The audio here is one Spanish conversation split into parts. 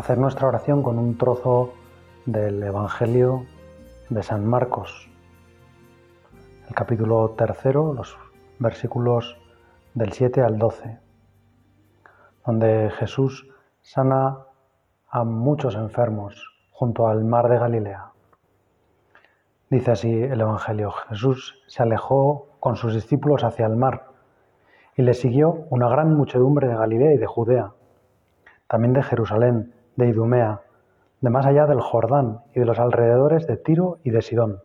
hacer nuestra oración con un trozo del Evangelio de San Marcos, el capítulo tercero, los versículos del 7 al 12, donde Jesús sana a muchos enfermos junto al mar de Galilea. Dice así el Evangelio, Jesús se alejó con sus discípulos hacia el mar y le siguió una gran muchedumbre de Galilea y de Judea también de Jerusalén, de Idumea, de más allá del Jordán y de los alrededores de Tiro y de Sidón.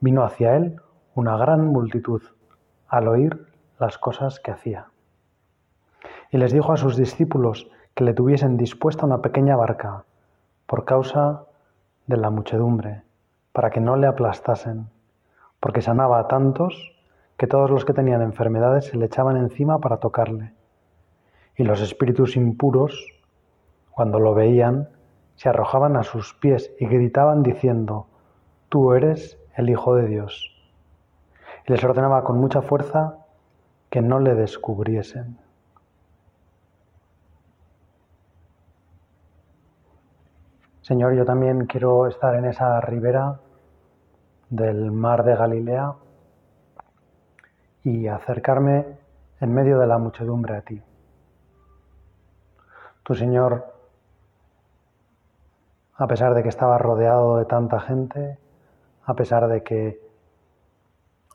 Vino hacia él una gran multitud al oír las cosas que hacía. Y les dijo a sus discípulos que le tuviesen dispuesta una pequeña barca por causa de la muchedumbre, para que no le aplastasen, porque sanaba a tantos que todos los que tenían enfermedades se le echaban encima para tocarle. Y los espíritus impuros cuando lo veían, se arrojaban a sus pies y gritaban diciendo, Tú eres el Hijo de Dios. Y les ordenaba con mucha fuerza que no le descubriesen. Señor, yo también quiero estar en esa ribera del mar de Galilea y acercarme en medio de la muchedumbre a ti. Tu Señor a pesar de que estaba rodeado de tanta gente, a pesar de que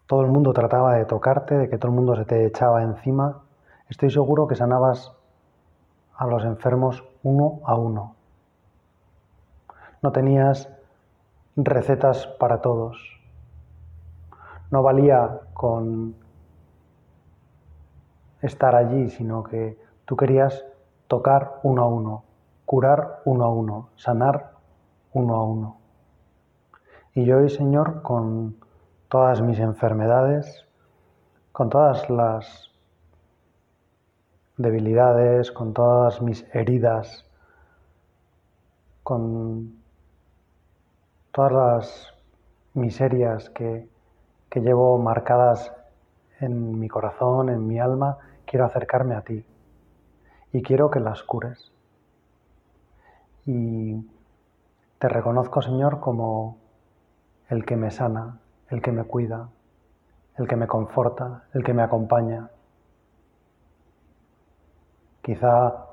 todo el mundo trataba de tocarte, de que todo el mundo se te echaba encima, estoy seguro que sanabas a los enfermos uno a uno. No tenías recetas para todos. No valía con estar allí, sino que tú querías tocar uno a uno, curar uno a uno, sanar uno a uno. Y yo hoy, Señor, con todas mis enfermedades, con todas las debilidades, con todas mis heridas, con todas las miserias que, que llevo marcadas en mi corazón, en mi alma, quiero acercarme a ti y quiero que las cures. Y te reconozco, Señor, como el que me sana, el que me cuida, el que me conforta, el que me acompaña. Quizá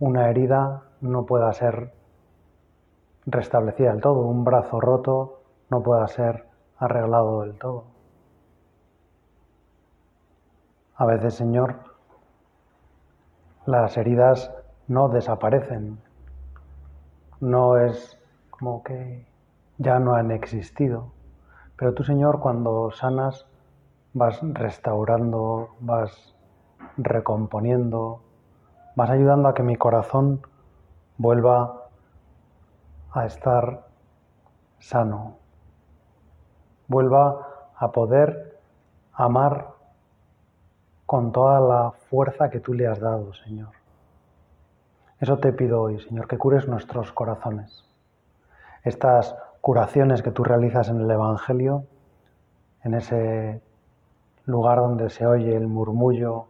una herida no pueda ser restablecida del todo, un brazo roto no pueda ser arreglado del todo. A veces, Señor, las heridas no desaparecen, no es como que ya no han existido. Pero tú, Señor, cuando sanas, vas restaurando, vas recomponiendo, vas ayudando a que mi corazón vuelva a estar sano, vuelva a poder amar con toda la fuerza que tú le has dado, Señor. Eso te pido hoy, Señor, que cures nuestros corazones. Estas curaciones que tú realizas en el Evangelio, en ese lugar donde se oye el murmullo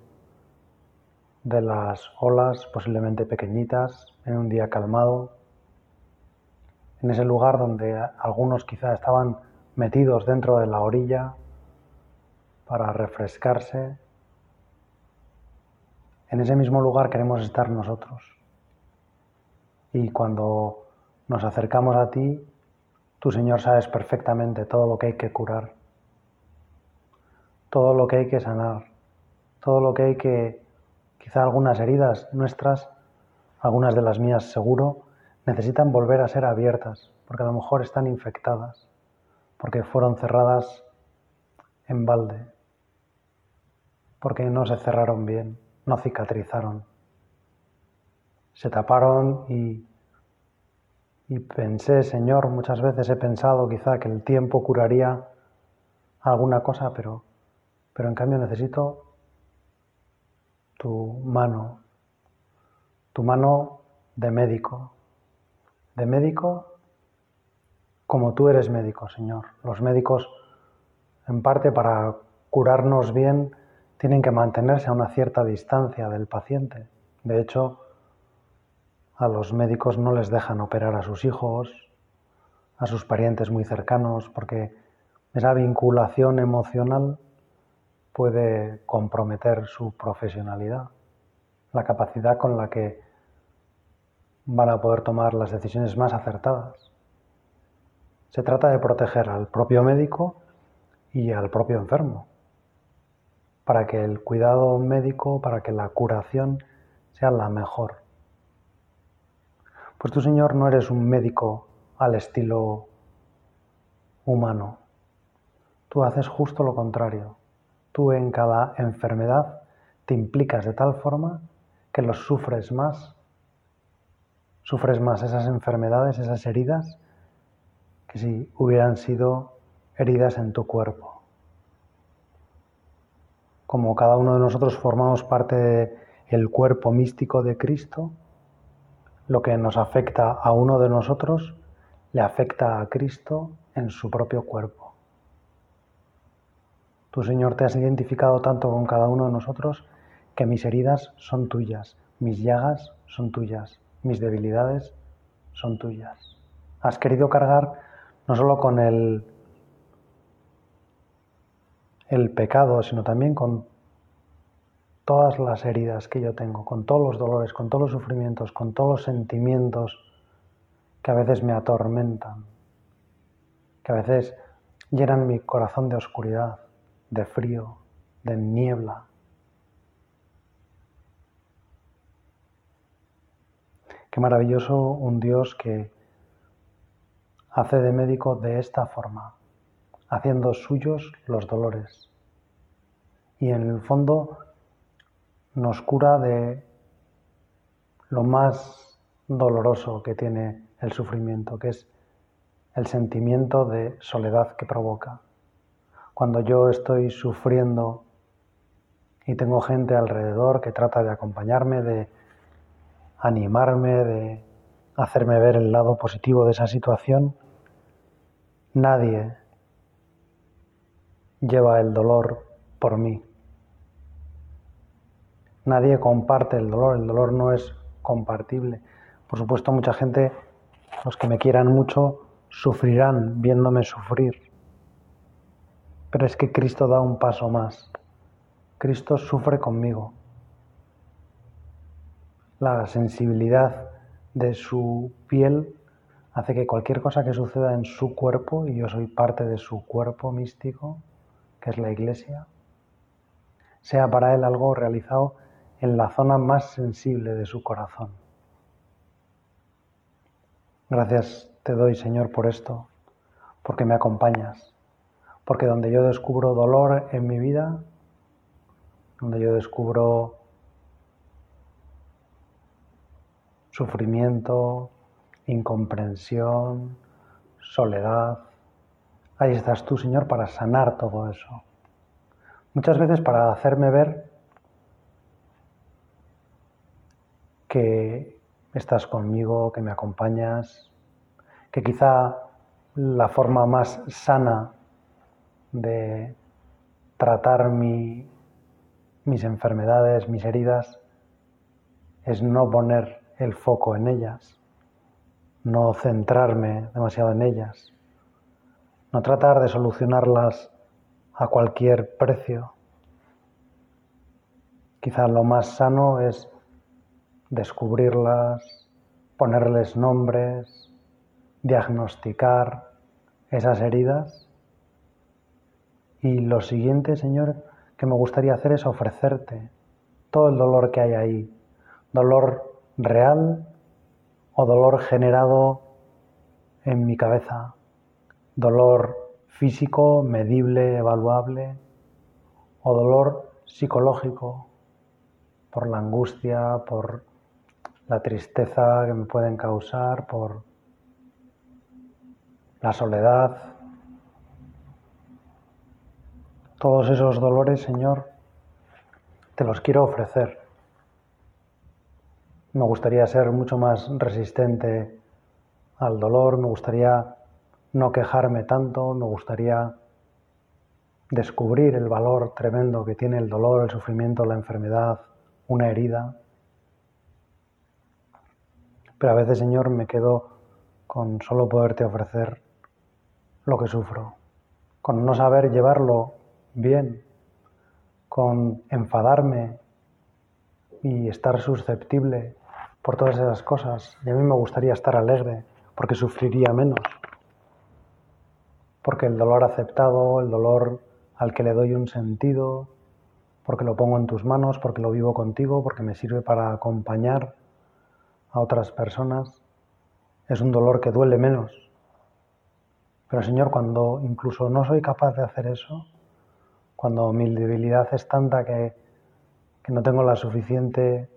de las olas, posiblemente pequeñitas, en un día calmado, en ese lugar donde algunos quizá estaban metidos dentro de la orilla para refrescarse. En ese mismo lugar queremos estar nosotros y cuando nos acercamos a ti, tú Señor sabes perfectamente todo lo que hay que curar, todo lo que hay que sanar, todo lo que hay que, quizá algunas heridas nuestras, algunas de las mías seguro, necesitan volver a ser abiertas, porque a lo mejor están infectadas, porque fueron cerradas en balde, porque no se cerraron bien, no cicatrizaron se taparon y Y pensé, Señor, muchas veces he pensado quizá que el tiempo curaría alguna cosa, pero, pero en cambio necesito tu mano, tu mano de médico, de médico como tú eres médico, Señor. Los médicos, en parte para curarnos bien, tienen que mantenerse a una cierta distancia del paciente. De hecho, a los médicos no les dejan operar a sus hijos, a sus parientes muy cercanos, porque esa vinculación emocional puede comprometer su profesionalidad, la capacidad con la que van a poder tomar las decisiones más acertadas. Se trata de proteger al propio médico y al propio enfermo, para que el cuidado médico, para que la curación sea la mejor. Pues tú, Señor, no eres un médico al estilo humano. Tú haces justo lo contrario. Tú en cada enfermedad te implicas de tal forma que los sufres más, sufres más esas enfermedades, esas heridas, que si hubieran sido heridas en tu cuerpo. Como cada uno de nosotros formamos parte del cuerpo místico de Cristo, lo que nos afecta a uno de nosotros le afecta a Cristo en su propio cuerpo. Tú, Señor, te has identificado tanto con cada uno de nosotros que mis heridas son tuyas, mis llagas son tuyas, mis debilidades son tuyas. Has querido cargar no solo con el, el pecado, sino también con todas las heridas que yo tengo, con todos los dolores, con todos los sufrimientos, con todos los sentimientos que a veces me atormentan, que a veces llenan mi corazón de oscuridad, de frío, de niebla. Qué maravilloso un Dios que hace de médico de esta forma, haciendo suyos los dolores. Y en el fondo nos cura de lo más doloroso que tiene el sufrimiento, que es el sentimiento de soledad que provoca. Cuando yo estoy sufriendo y tengo gente alrededor que trata de acompañarme, de animarme, de hacerme ver el lado positivo de esa situación, nadie lleva el dolor por mí. Nadie comparte el dolor, el dolor no es compartible. Por supuesto, mucha gente, los que me quieran mucho, sufrirán viéndome sufrir. Pero es que Cristo da un paso más. Cristo sufre conmigo. La sensibilidad de su piel hace que cualquier cosa que suceda en su cuerpo, y yo soy parte de su cuerpo místico, que es la iglesia, sea para él algo realizado en la zona más sensible de su corazón. Gracias te doy, Señor, por esto, porque me acompañas, porque donde yo descubro dolor en mi vida, donde yo descubro sufrimiento, incomprensión, soledad, ahí estás tú, Señor, para sanar todo eso. Muchas veces para hacerme ver que estás conmigo, que me acompañas, que quizá la forma más sana de tratar mis enfermedades, mis heridas, es no poner el foco en ellas, no centrarme demasiado en ellas, no tratar de solucionarlas a cualquier precio. Quizá lo más sano es descubrirlas, ponerles nombres, diagnosticar esas heridas. Y lo siguiente, Señor, que me gustaría hacer es ofrecerte todo el dolor que hay ahí, dolor real o dolor generado en mi cabeza, dolor físico, medible, evaluable, o dolor psicológico, por la angustia, por la tristeza que me pueden causar, por la soledad, todos esos dolores, Señor, te los quiero ofrecer. Me gustaría ser mucho más resistente al dolor, me gustaría no quejarme tanto, me gustaría descubrir el valor tremendo que tiene el dolor, el sufrimiento, la enfermedad, una herida. Pero a veces, Señor, me quedo con solo poderte ofrecer lo que sufro, con no saber llevarlo bien, con enfadarme y estar susceptible por todas esas cosas. Y a mí me gustaría estar alegre porque sufriría menos, porque el dolor aceptado, el dolor al que le doy un sentido, porque lo pongo en tus manos, porque lo vivo contigo, porque me sirve para acompañar a otras personas, es un dolor que duele menos. Pero Señor, cuando incluso no soy capaz de hacer eso, cuando mi debilidad es tanta que, que no tengo la suficiente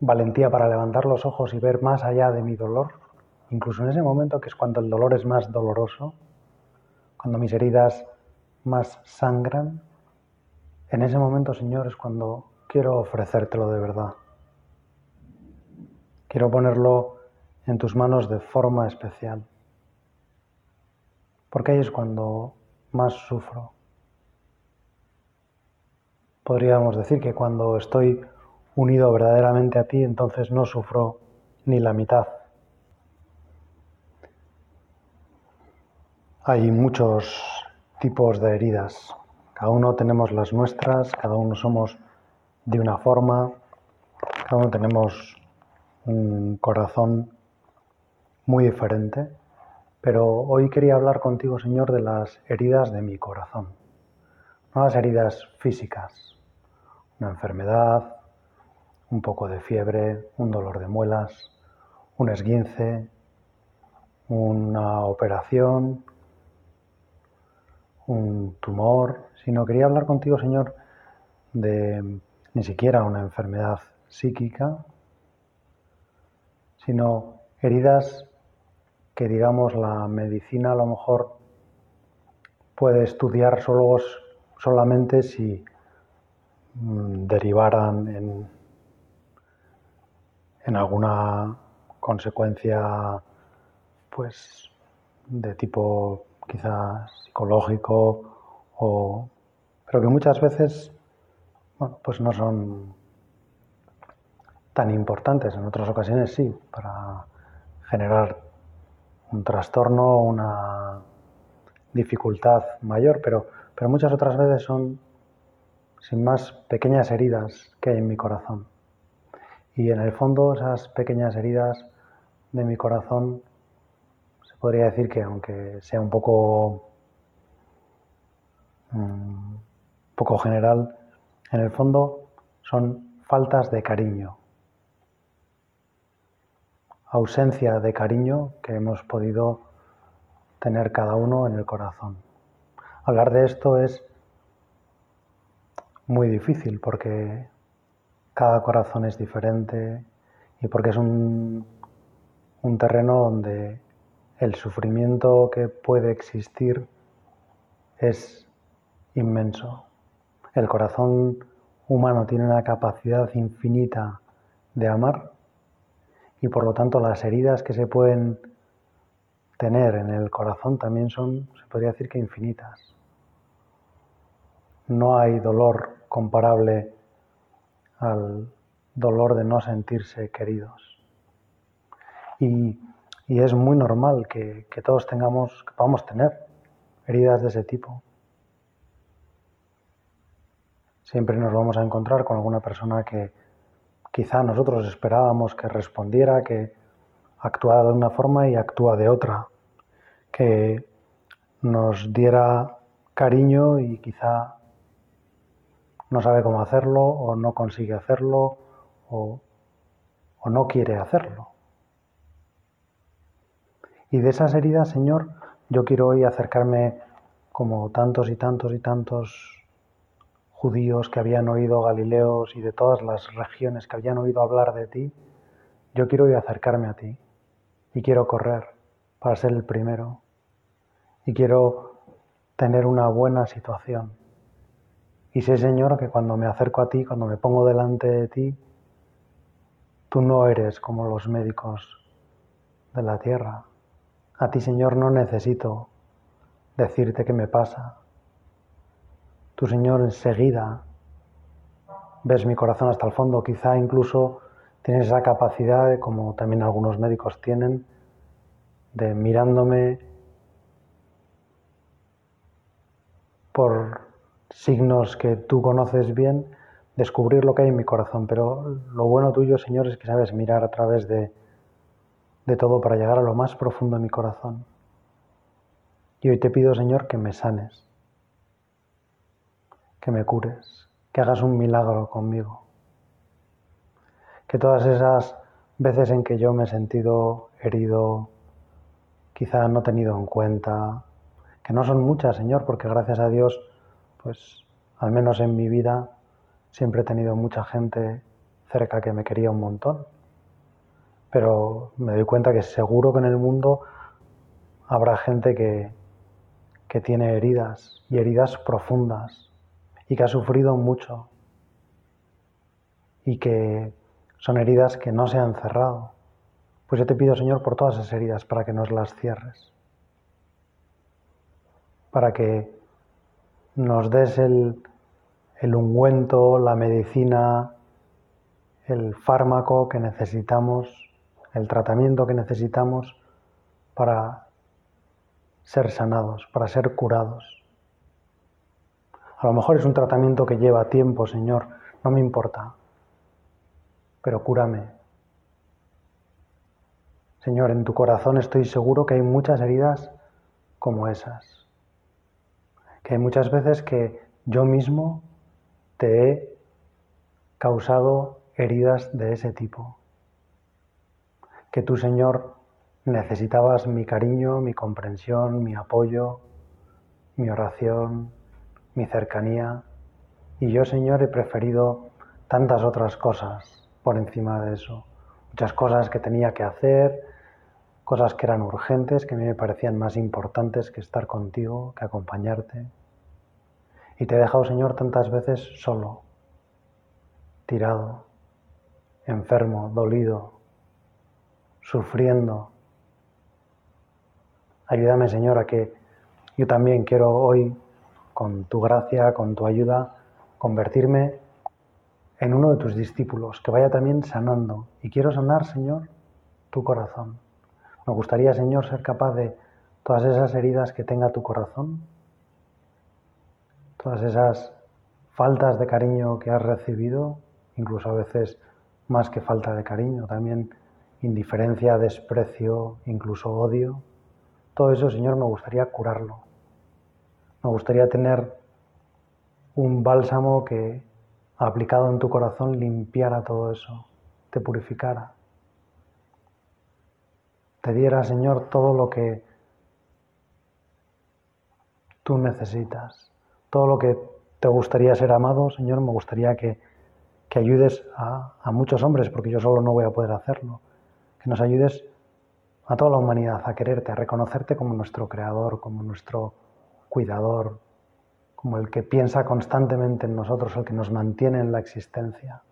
valentía para levantar los ojos y ver más allá de mi dolor, incluso en ese momento que es cuando el dolor es más doloroso, cuando mis heridas más sangran, en ese momento, Señor, es cuando quiero ofrecértelo de verdad. Quiero ponerlo en tus manos de forma especial. Porque ahí es cuando más sufro. Podríamos decir que cuando estoy unido verdaderamente a ti, entonces no sufro ni la mitad. Hay muchos tipos de heridas. Cada uno tenemos las nuestras, cada uno somos de una forma, cada uno tenemos un corazón muy diferente, pero hoy quería hablar contigo, Señor, de las heridas de mi corazón, no las heridas físicas, una enfermedad, un poco de fiebre, un dolor de muelas, un esguince, una operación, un tumor, sino quería hablar contigo, Señor, de ni siquiera una enfermedad psíquica, sino heridas que, digamos, la medicina a lo mejor puede estudiar solo, solamente si mm, derivaran en, en alguna consecuencia pues de tipo quizás psicológico, o, pero que muchas veces bueno, pues no son tan importantes. En otras ocasiones sí, para generar un trastorno, una dificultad mayor, pero, pero muchas otras veces son sin más pequeñas heridas que hay en mi corazón. Y en el fondo esas pequeñas heridas de mi corazón podría decir que aunque sea un poco, mm, poco general, en el fondo son faltas de cariño, ausencia de cariño que hemos podido tener cada uno en el corazón. Hablar de esto es muy difícil porque cada corazón es diferente y porque es un, un terreno donde el sufrimiento que puede existir es inmenso. El corazón humano tiene una capacidad infinita de amar y por lo tanto las heridas que se pueden tener en el corazón también son, se podría decir que infinitas. No hay dolor comparable al dolor de no sentirse queridos. Y y es muy normal que, todos tengamos, que podamos tener heridas de ese tipo. Siempre nos vamos a encontrar con alguna persona que quizá nosotros esperábamos que respondiera, que actuara de una forma y actúa de otra, que nos diera cariño y quizá no sabe cómo hacerlo o no consigue hacerlo o no quiere hacerlo. Y de esas heridas, Señor, yo quiero hoy acercarme como tantos y tantos y tantos judíos que habían oído Galileos y de todas las regiones que habían oído hablar de ti, yo quiero hoy acercarme a ti y quiero correr para ser el primero y quiero tener una buena situación. Y sé, Señor, que cuando me acerco a ti, cuando me pongo delante de ti, tú no eres como los médicos de la tierra. A ti, Señor, no necesito decirte qué me pasa. Tú, Señor, enseguida ves mi corazón hasta el fondo. Quizá incluso tienes esa capacidad, como también algunos médicos tienen, de mirándome por signos que tú conoces bien, descubrir lo que hay en mi corazón. Pero lo bueno tuyo, Señor, es que sabes mirar a través de, de todo para llegar a lo más profundo de mi corazón. Y hoy te pido, Señor, que me sanes, que me cures, que hagas un milagro conmigo. Que todas esas veces en que yo me he sentido herido, quizá no tenido en cuenta, que no son muchas, Señor, porque gracias a Dios, pues al menos en mi vida, siempre he tenido mucha gente cerca que me quería un montón. Pero me doy cuenta que seguro que en el mundo habrá gente que, que tiene heridas y heridas profundas y que ha sufrido mucho y que son heridas que no se han cerrado. Pues yo te pido, Señor, por todas esas heridas para que nos las cierres, para que nos des el, el ungüento, la medicina, el fármaco que necesitamos, el tratamiento que necesitamos para ser sanados, para ser curados. A lo mejor es un tratamiento que lleva tiempo, Señor, no me importa, pero cúrame. Señor, en tu corazón estoy seguro que hay muchas heridas como esas, que hay muchas veces que yo mismo te he causado heridas de ese tipo, que tú, Señor, necesitabas mi cariño, mi comprensión, mi apoyo, mi oración, mi cercanía. Y yo, Señor, he preferido tantas otras cosas por encima de eso. Muchas cosas que tenía que hacer, cosas que eran urgentes, que a mí me parecían más importantes que estar contigo, que acompañarte. Y te he dejado, Señor, tantas veces solo, tirado, enfermo, dolido, sufriendo. Ayúdame, Señor, a que yo también quiero hoy con tu gracia, con tu ayuda, convertirme en uno de tus discípulos, que vaya también sanando. Y quiero sanar, Señor, tu corazón. Me gustaría, Señor, ser capaz de todas esas heridas que tenga tu corazón, todas esas faltas de cariño que has recibido, incluso a veces más que falta de cariño, también indiferencia, desprecio, incluso odio. Todo eso, Señor, me gustaría curarlo. Me gustaría tener un bálsamo que, aplicado en tu corazón, limpiara todo eso, te purificara. Te diera, Señor, todo lo que tú necesitas, todo lo que te gustaría ser amado, Señor, me gustaría que, que ayudes a, a muchos hombres, porque yo solo no voy a poder hacerlo, que nos ayudes a toda la humanidad a quererte, a reconocerte como nuestro creador, como nuestro cuidador, como el que piensa constantemente en nosotros, el que nos mantiene en la existencia.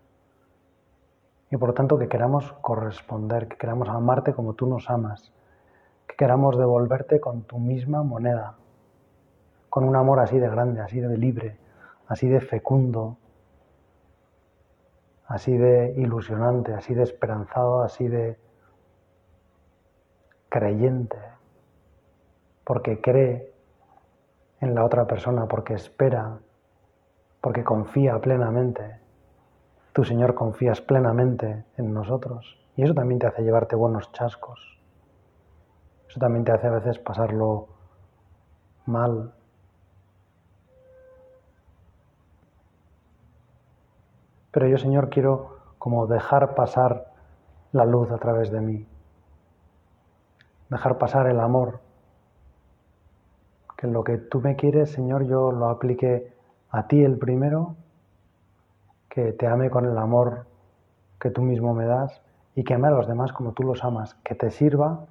Y por tanto que queramos corresponder, que queramos amarte como tú nos amas, que queramos devolverte con tu misma moneda, con un amor así de grande, así de libre, así de fecundo, así de ilusionante, así de esperanzado, así de creyente, porque cree en la otra persona porque espera, porque confía plenamente. Tu Señor confías plenamente en nosotros y eso también te hace llevarte buenos chascos. Eso también te hace a veces pasarlo mal. Pero yo, Señor, quiero como dejar pasar la luz a través de mí, dejar pasar el amor que lo que tú me quieres, Señor, yo lo aplique a ti el primero, que te ame con el amor que tú mismo me das y que ame a los demás como tú los amas, que te sirva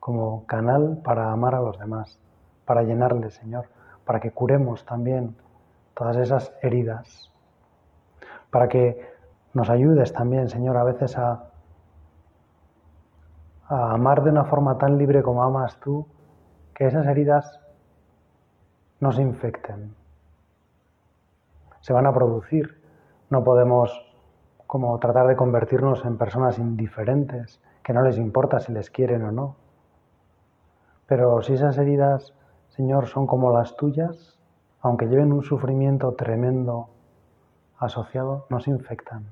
como canal para amar a los demás, para llenarle, Señor, para que curemos también todas esas heridas, para que nos ayudes también, Señor, a veces a, a amar de una forma tan libre como amas tú, que esas heridas no se infecten. Se van a producir. No podemos como tratar de convertirnos en personas indiferentes, que no les importa si les quieren o no. Pero si esas heridas, Señor, son como las tuyas, aunque lleven un sufrimiento tremendo asociado, no se infectan.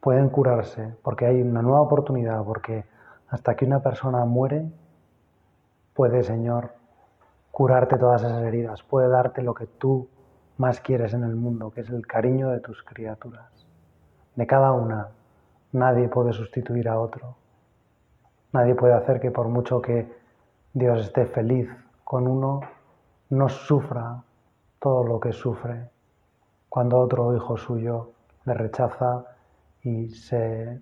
Pueden curarse porque hay una nueva oportunidad, porque hasta que una persona muere, puede, Señor, curarte todas esas heridas, puede darte lo que tú más quieres en el mundo, que es el cariño de tus criaturas. De cada una, nadie puede sustituir a otro. Nadie puede hacer que por mucho que Dios esté feliz con uno, no sufra todo lo que sufre cuando otro hijo suyo le rechaza y se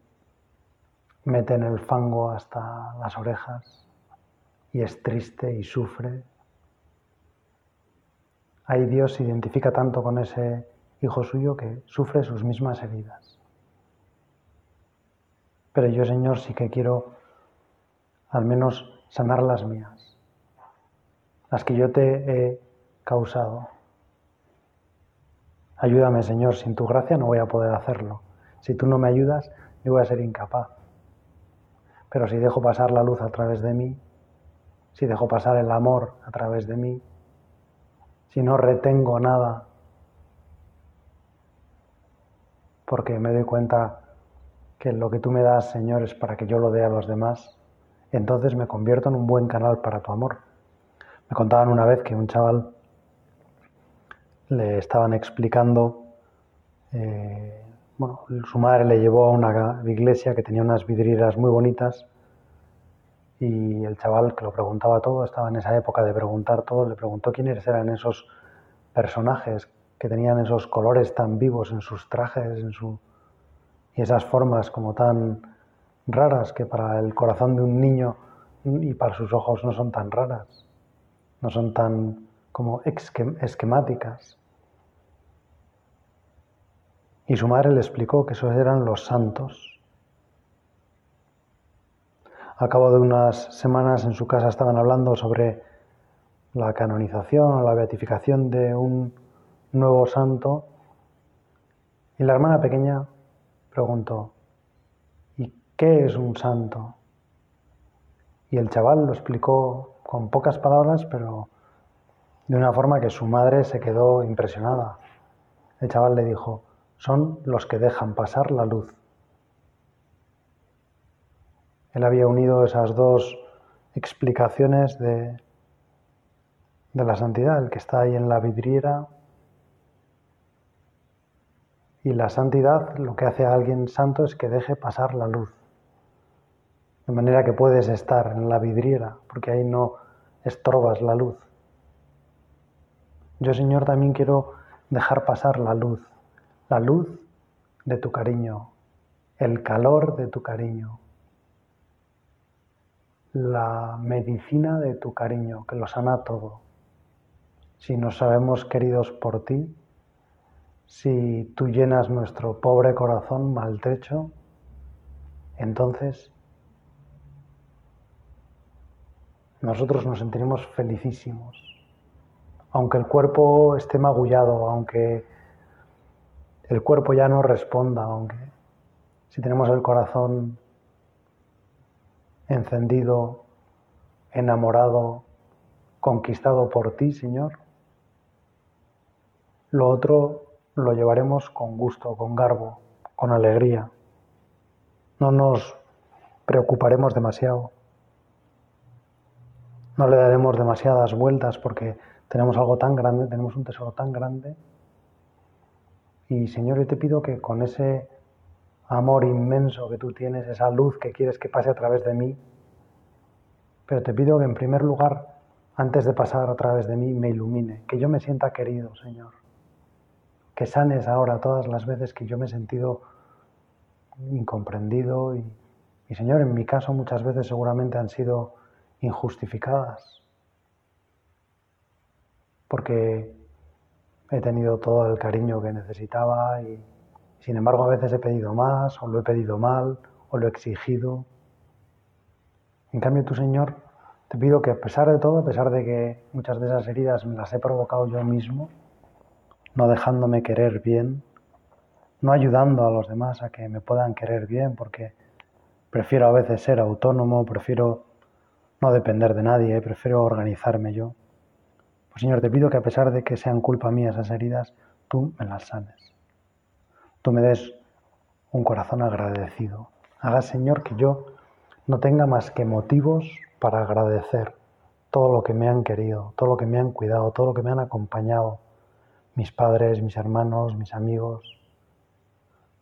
mete en el fango hasta las orejas y es triste y sufre. Ahí Dios se identifica tanto con ese hijo suyo que sufre sus mismas heridas. Pero yo, Señor, sí que quiero al menos sanar las mías, las que yo te he causado. Ayúdame, Señor, sin tu gracia no voy a poder hacerlo. Si tú no me ayudas, yo voy a ser incapaz. Pero si dejo pasar la luz a través de mí, si dejo pasar el amor a través de mí, si no retengo nada, porque me doy cuenta que lo que tú me das, Señor, es para que yo lo dé a los demás, entonces me convierto en un buen canal para tu amor. Me contaban una vez que un chaval le estaban explicando, eh, bueno, su madre le llevó a una iglesia que tenía unas vidrieras muy bonitas y el chaval que lo preguntaba todo, estaba en esa época de preguntar todo, le preguntó quiénes eran esos personajes que tenían esos colores tan vivos en sus trajes en su, y esas formas como tan raras que para el corazón de un niño y para sus ojos no son tan raras, no son tan como esquemáticas. Y su madre le explicó que esos eran los santos. Al cabo de unas semanas en su casa estaban hablando sobre la canonización o la beatificación de un nuevo santo y la hermana pequeña preguntó, ¿y qué es un santo? Y el chaval lo explicó con pocas palabras, pero de una forma que su madre se quedó impresionada. El chaval le dijo, son los que dejan pasar la luz. Él había unido esas dos explicaciones de, de la santidad, el que está ahí en la vidriera. Y la santidad lo que hace a alguien santo es que deje pasar la luz. De manera que puedes estar en la vidriera, porque ahí no estorbas la luz. Yo, Señor, también quiero dejar pasar la luz la luz de tu cariño, el calor de tu cariño, la medicina de tu cariño que lo sana todo. Si nos sabemos queridos por ti, si tú llenas nuestro pobre corazón maltrecho, entonces nosotros nos sentiremos felicísimos. Aunque el cuerpo esté magullado, aunque el cuerpo ya no responda, aunque si tenemos el corazón encendido, enamorado, conquistado por ti, Señor, lo otro lo llevaremos con gusto, con garbo, con alegría. No nos preocuparemos demasiado. No le daremos demasiadas vueltas porque tenemos algo tan grande, tenemos un tesoro tan grande y Señor, yo te pido que con ese amor inmenso que tú tienes, esa luz que quieres que pase a través de mí, pero te pido que en primer lugar, antes de pasar a través de mí, me ilumine, que yo me sienta querido, Señor. Que sanes ahora todas las veces que yo me he sentido incomprendido y, y Señor, en mi caso muchas veces seguramente han sido injustificadas, porque he tenido todo el cariño que necesitaba y sin embargo a veces he pedido más o lo he pedido mal o lo he exigido. En cambio tú, Señor, te pido que a pesar de todo, a pesar de que muchas de esas heridas me las he provocado yo mismo, no dejándome querer bien, no ayudando a los demás a que me puedan querer bien, porque prefiero a veces ser autónomo, prefiero no depender de nadie, prefiero organizarme yo. Pues Señor, te pido que a pesar de que sean culpa mía esas heridas, tú me las sanes. Tú me des un corazón agradecido. Haga, Señor, que yo no tenga más que motivos para agradecer todo lo que me han querido, todo lo que me han cuidado, todo lo que me han acompañado, mis padres, mis hermanos, mis amigos,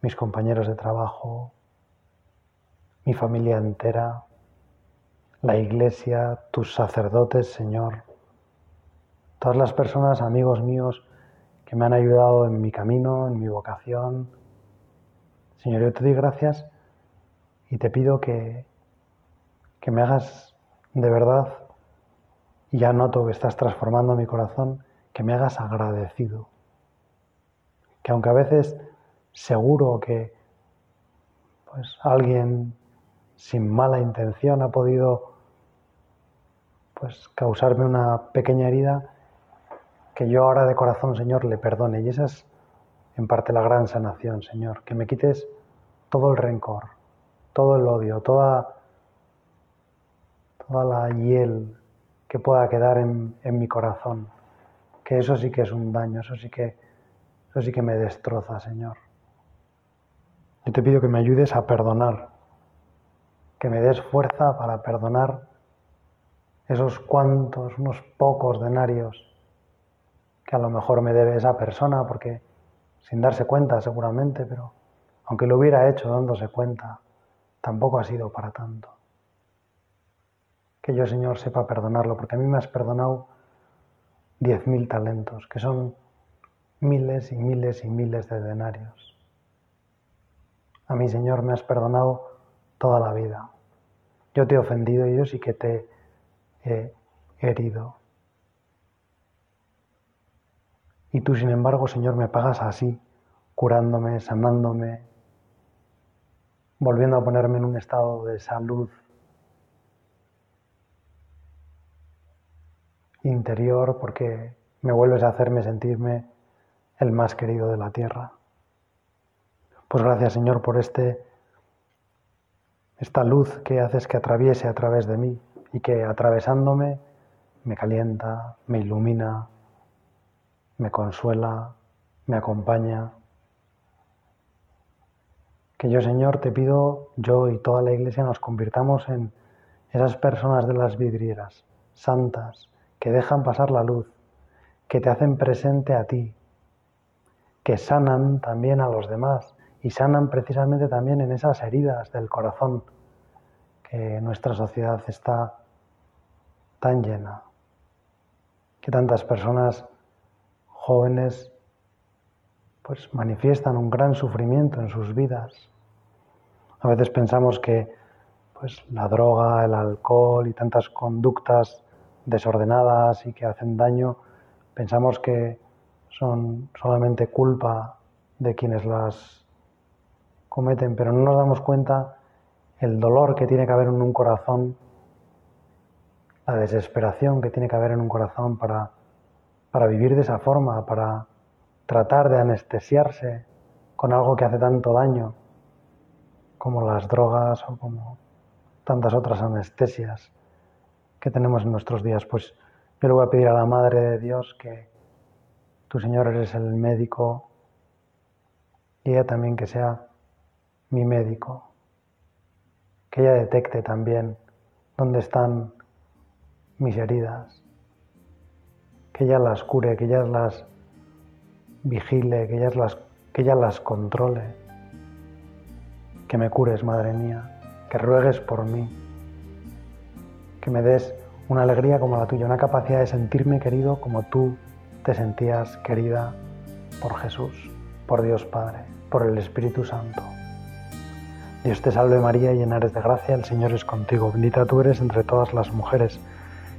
mis compañeros de trabajo, mi familia entera, la iglesia, tus sacerdotes, Señor, todas las personas, amigos míos, que me han ayudado en mi camino, en mi vocación. Señor, yo te doy gracias y te pido que, que me hagas de verdad, y ya noto que estás transformando mi corazón, que me hagas agradecido. Que aunque a veces seguro que pues alguien sin mala intención ha podido pues causarme una pequeña herida, que yo ahora de corazón, Señor, le perdone. Y esa es en parte la gran sanación, Señor, que me quites todo el rencor, todo el odio, toda, toda la hiel que pueda quedar en, en, mi corazón. Que eso sí que es un daño, eso sí que, eso sí que me destroza, Señor. Yo te pido que me ayudes a perdonar, que me des fuerza para perdonar esos cuantos, unos pocos denarios que a lo mejor me debe esa persona, porque sin darse cuenta seguramente, pero aunque lo hubiera hecho dándose cuenta, tampoco ha sido para tanto. Que yo, Señor, sepa perdonarlo, porque a mí me has perdonado diez mil talentos, que son miles y miles y miles de denarios. A mí, Señor, me has perdonado toda la vida. Yo te he ofendido y yo sí que te he herido. Y tú, sin embargo, Señor, me pagas así, curándome, sanándome, volviendo a ponerme en un estado de salud interior, porque me vuelves a hacerme sentirme el más querido de la tierra. Pues gracias, Señor, por este esta luz que haces que atraviese a través de mí y que atravesándome me calienta, me ilumina, me consuela, me acompaña. Que yo, Señor, te pido, yo y toda la Iglesia nos convirtamos en esas personas de las vidrieras, santas, que dejan pasar la luz, que te hacen presente a ti, que sanan también a los demás y sanan precisamente también en esas heridas del corazón que nuestra sociedad está tan llena, que tantas personas jóvenes pues manifiestan un gran sufrimiento en sus vidas. A veces pensamos que pues la droga, el alcohol y tantas conductas desordenadas y que hacen daño, pensamos que son solamente culpa de quienes las cometen, pero no nos damos cuenta el dolor que tiene que haber en un corazón, la desesperación que tiene que haber en un corazón para para vivir de esa forma, para tratar de anestesiarse con algo que hace tanto daño, como las drogas o como tantas otras anestesias que tenemos en nuestros días. Pues yo le voy a pedir a la Madre de Dios que tu Señor eres el médico y ella también que sea mi médico, que ella detecte también dónde están mis heridas, que ella las cure, que ella las vigile, que ella las, que ella las controle. Que me cures, Madre mía, que ruegues por mí, que me des una alegría como la tuya, una capacidad de sentirme querido como tú te sentías querida por Jesús, por Dios Padre, por el Espíritu Santo. Dios te salve María, llena eres de gracia, el Señor es contigo, bendita tú eres entre todas las mujeres,